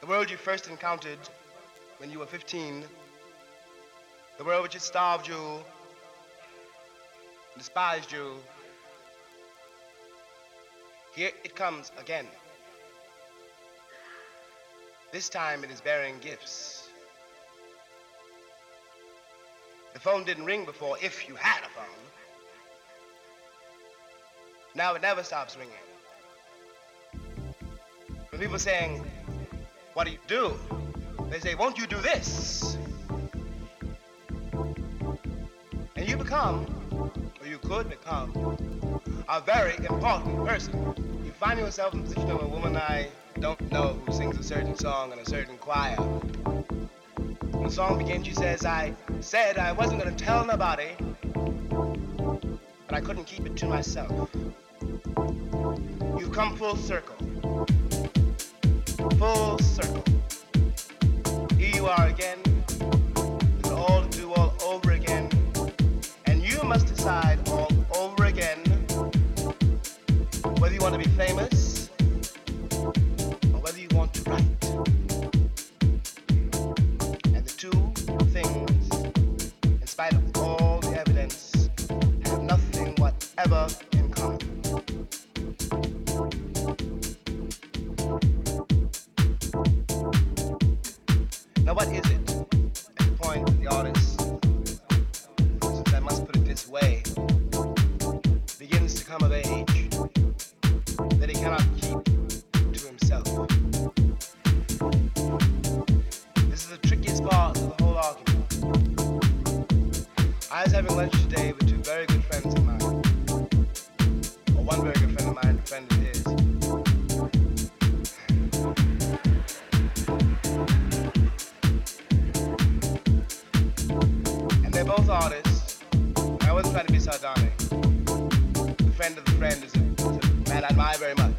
The world you first encountered when you were 15, the world which had starved you, despised you, here it comes again. This time it is bearing gifts. The phone didn't ring before if you had a phone. Now it never stops ringing. When people saying, what do you do? They say, won't you do this? And you become, or you could become, a very important person. You find yourself in the position of a woman I don't know who sings a certain song in a certain choir. When the song begins, she says, I said I wasn't going to tell nobody, but I couldn't keep it to myself. You've come full circle. Full circle. Here you are again, with all to do all over again. And you must decide both artists. I wasn't trying to be sardonic. The friend of the friend is a, is a man I admire very much.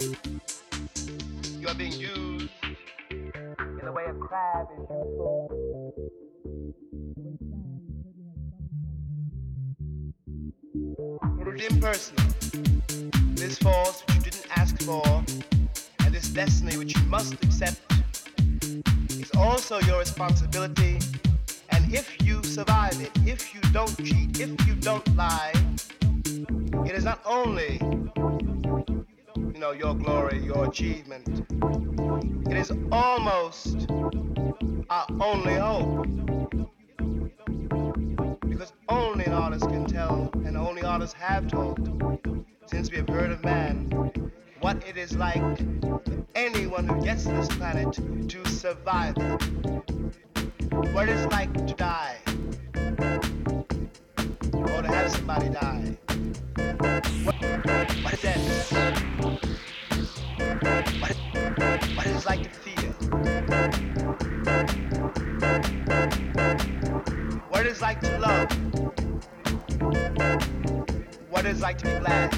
You. Are being used in the way a crab is useful. It is impersonal. This force which you didn't ask for, and this destiny which you must accept, is also your responsibility. And if you survive it, if you don't cheat, if you don't lie, it is not only you know, your glory, your achievement. It is almost our only hope. Because only an artist can tell, and only artists have told, since we have heard of man, what it is like for anyone who gets to this planet to survive. What it's like to die. Or to have somebody die. What, what is that? like to feel? What it is like to love? What it is like to be glad?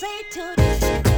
say to this?